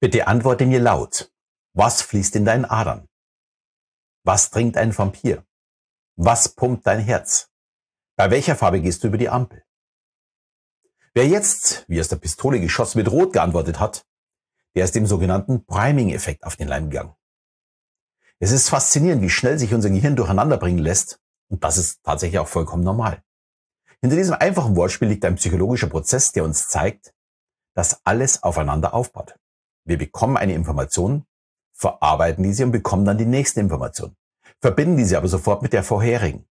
Bitte antworte mir laut. Was fließt in deinen Adern? Was trinkt ein Vampir? Was pumpt dein Herz? Bei welcher Farbe gehst du über die Ampel? Wer jetzt, wie aus der Pistole geschossen mit Rot geantwortet hat, der ist dem sogenannten Priming-Effekt auf den Leim gegangen. Es ist faszinierend, wie schnell sich unser Gehirn durcheinander bringen lässt, und das ist tatsächlich auch vollkommen normal. Hinter diesem einfachen Wortspiel liegt ein psychologischer Prozess, der uns zeigt, dass alles aufeinander aufbaut. Wir bekommen eine Information, verarbeiten diese und bekommen dann die nächste Information, verbinden diese aber sofort mit der vorherigen.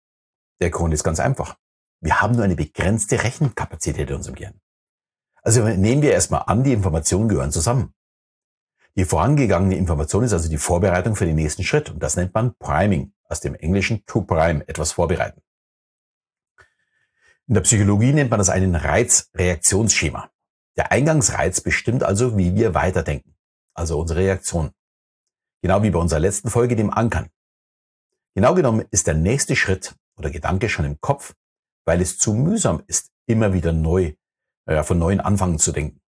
Der Grund ist ganz einfach. Wir haben nur eine begrenzte Rechenkapazität in unserem Gehirn. Also nehmen wir erstmal an, die Informationen gehören zusammen. Die vorangegangene Information ist also die Vorbereitung für den nächsten Schritt und das nennt man Priming, aus dem Englischen to prime, etwas vorbereiten. In der Psychologie nennt man das einen Reizreaktionsschema. Der Eingangsreiz bestimmt also, wie wir weiterdenken, also unsere Reaktion. Genau wie bei unserer letzten Folge, dem Ankern. Genau genommen ist der nächste Schritt oder Gedanke schon im Kopf, weil es zu mühsam ist, immer wieder neu, äh, von neuen Anfangen zu denken.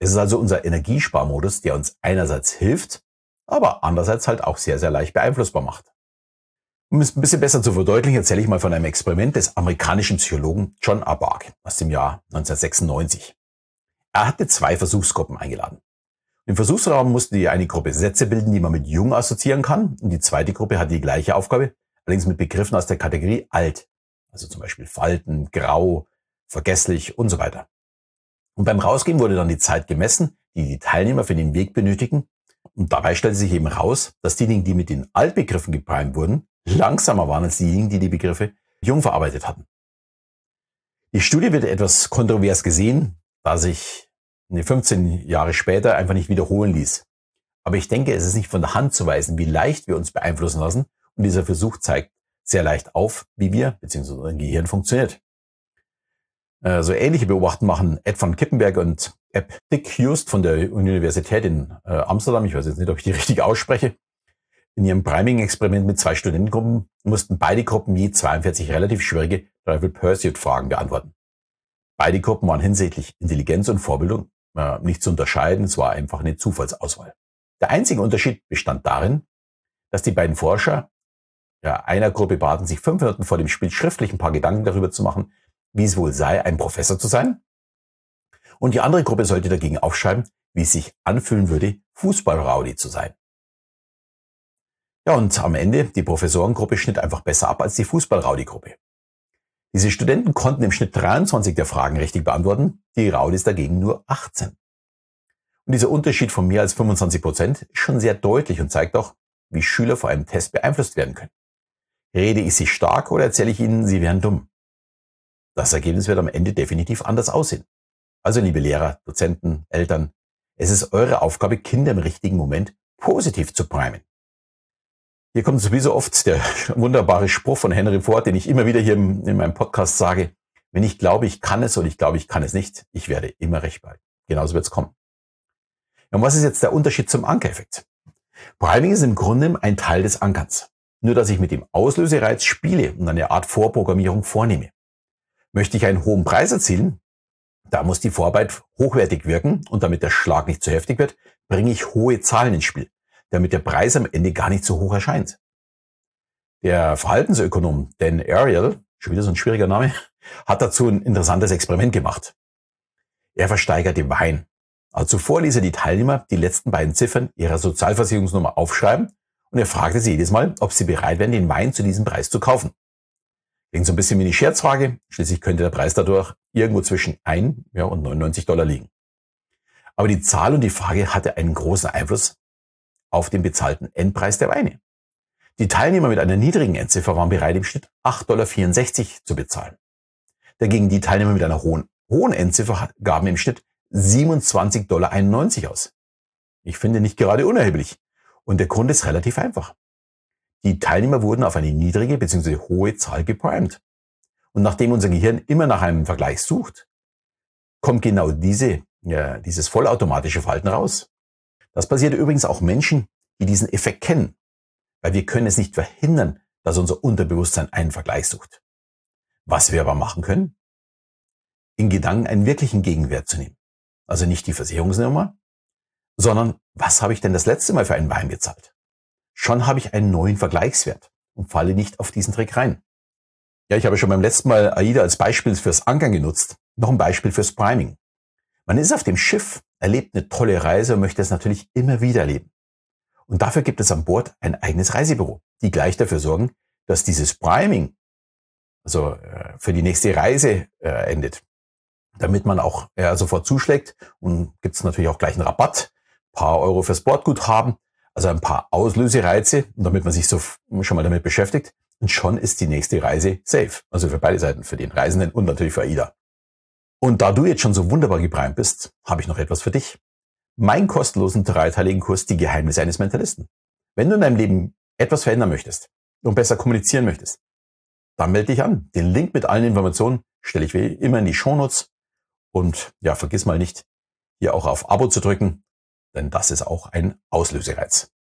Es ist also unser Energiesparmodus, der uns einerseits hilft, aber andererseits halt auch sehr, sehr leicht beeinflussbar macht. Um es ein bisschen besser zu verdeutlichen, erzähle ich mal von einem Experiment des amerikanischen Psychologen John Abark aus dem Jahr 1996. Er hatte zwei Versuchsgruppen eingeladen. Im Versuchsraum musste die eine Gruppe Sätze bilden, die man mit jung assoziieren kann, und die zweite Gruppe hatte die gleiche Aufgabe, allerdings mit Begriffen aus der Kategorie alt, also zum Beispiel Falten, Grau, vergesslich und so weiter. Und beim Rausgehen wurde dann die Zeit gemessen, die die Teilnehmer für den Weg benötigen. Und dabei stellte sich eben raus, dass diejenigen, die mit den Altbegriffen geprimed wurden, langsamer waren als diejenigen, die die Begriffe jung verarbeitet hatten. Die Studie wird etwas kontrovers gesehen, da sich 15 Jahre später einfach nicht wiederholen ließ. Aber ich denke, es ist nicht von der Hand zu weisen, wie leicht wir uns beeinflussen lassen. Und dieser Versuch zeigt sehr leicht auf, wie wir bzw. unser Gehirn funktioniert. Äh, so ähnliche Beobachten machen Ed van Kippenberg und Eb Dick Hust von der Universität in äh, Amsterdam. Ich weiß jetzt nicht, ob ich die richtig ausspreche. In ihrem Priming-Experiment mit zwei Studentengruppen mussten beide Gruppen je 42 relativ schwierige Trivial Pursuit-Fragen beantworten. Beide Gruppen waren hinsichtlich Intelligenz und Vorbildung äh, nicht zu unterscheiden, es war einfach eine Zufallsauswahl. Der einzige Unterschied bestand darin, dass die beiden Forscher ja, einer Gruppe baten, sich fünf Minuten vor dem Spiel schriftlich ein paar Gedanken darüber zu machen, wie es wohl sei, ein Professor zu sein. Und die andere Gruppe sollte dagegen aufschreiben, wie es sich anfühlen würde, Fußballraudi zu sein. Ja, und am Ende, die Professorengruppe schnitt einfach besser ab als die Fußball-Raudi-Gruppe. Diese Studenten konnten im Schnitt 23 der Fragen richtig beantworten, die Raudis dagegen nur 18. Und dieser Unterschied von mehr als 25 Prozent ist schon sehr deutlich und zeigt auch, wie Schüler vor einem Test beeinflusst werden können. Rede ich sie stark oder erzähle ich ihnen, sie wären dumm? Das Ergebnis wird am Ende definitiv anders aussehen. Also liebe Lehrer, Dozenten, Eltern, es ist eure Aufgabe, Kinder im richtigen Moment positiv zu primen. Hier kommt sowieso oft der wunderbare Spruch von Henry Ford, den ich immer wieder hier in meinem Podcast sage. Wenn ich glaube, ich kann es und ich glaube, ich kann es nicht, ich werde immer recht behalten. Genauso wird es kommen. Und was ist jetzt der Unterschied zum Ankereffekt? Priming ist im Grunde ein Teil des Ankerns. Nur, dass ich mit dem Auslösereiz spiele und eine Art Vorprogrammierung vornehme. Möchte ich einen hohen Preis erzielen, da muss die Vorarbeit hochwertig wirken und damit der Schlag nicht zu heftig wird, bringe ich hohe Zahlen ins Spiel damit der Preis am Ende gar nicht so hoch erscheint. Der Verhaltensökonom Dan Ariel, schon wieder so ein schwieriger Name, hat dazu ein interessantes Experiment gemacht. Er versteigerte Wein. Also zuvor ließ er die Teilnehmer die letzten beiden Ziffern ihrer Sozialversicherungsnummer aufschreiben und er fragte sie jedes Mal, ob sie bereit wären, den Wein zu diesem Preis zu kaufen. Klingt so ein bisschen wie eine Scherzfrage, schließlich könnte der Preis dadurch irgendwo zwischen 1 ja, und 99 Dollar liegen. Aber die Zahl und die Frage hatte einen großen Einfluss auf den bezahlten Endpreis der Weine. Die Teilnehmer mit einer niedrigen Endziffer waren bereit, im Schnitt 8,64 Dollar zu bezahlen. Dagegen die Teilnehmer mit einer hohen, hohen Endziffer gaben im Schnitt 27,91 Dollar aus. Ich finde nicht gerade unerheblich. Und der Grund ist relativ einfach. Die Teilnehmer wurden auf eine niedrige bzw. hohe Zahl geprimed. Und nachdem unser Gehirn immer nach einem Vergleich sucht, kommt genau diese, ja, dieses vollautomatische Verhalten raus. Das passiert übrigens auch Menschen, die diesen Effekt kennen, weil wir können es nicht verhindern, dass unser Unterbewusstsein einen Vergleich sucht. Was wir aber machen können, in Gedanken einen wirklichen Gegenwert zu nehmen. Also nicht die Versicherungsnummer, sondern was habe ich denn das letzte Mal für einen Wein gezahlt? Schon habe ich einen neuen Vergleichswert und falle nicht auf diesen Trick rein. Ja, ich habe schon beim letzten Mal AIDA als Beispiel fürs Ankern genutzt. Noch ein Beispiel fürs Priming. Man ist auf dem Schiff, erlebt eine tolle Reise und möchte es natürlich immer wieder erleben. Und dafür gibt es an Bord ein eigenes Reisebüro, die gleich dafür sorgen, dass dieses Priming, also äh, für die nächste Reise äh, endet, damit man auch äh, sofort zuschlägt und gibt es natürlich auch gleich einen Rabatt, paar Euro fürs Bordguthaben, also ein paar Auslösereize, damit man sich so schon mal damit beschäftigt. Und schon ist die nächste Reise safe. Also für beide Seiten, für den Reisenden und natürlich für AIDA. Und da du jetzt schon so wunderbar gebreimt bist, habe ich noch etwas für dich. Mein kostenlosen dreiteiligen Kurs Die Geheimnisse eines Mentalisten. Wenn du in deinem Leben etwas verändern möchtest und besser kommunizieren möchtest, dann melde dich an. Den Link mit allen Informationen stelle ich wie immer in die Shownotes. Und ja, vergiss mal nicht, hier auch auf Abo zu drücken, denn das ist auch ein Auslösereiz.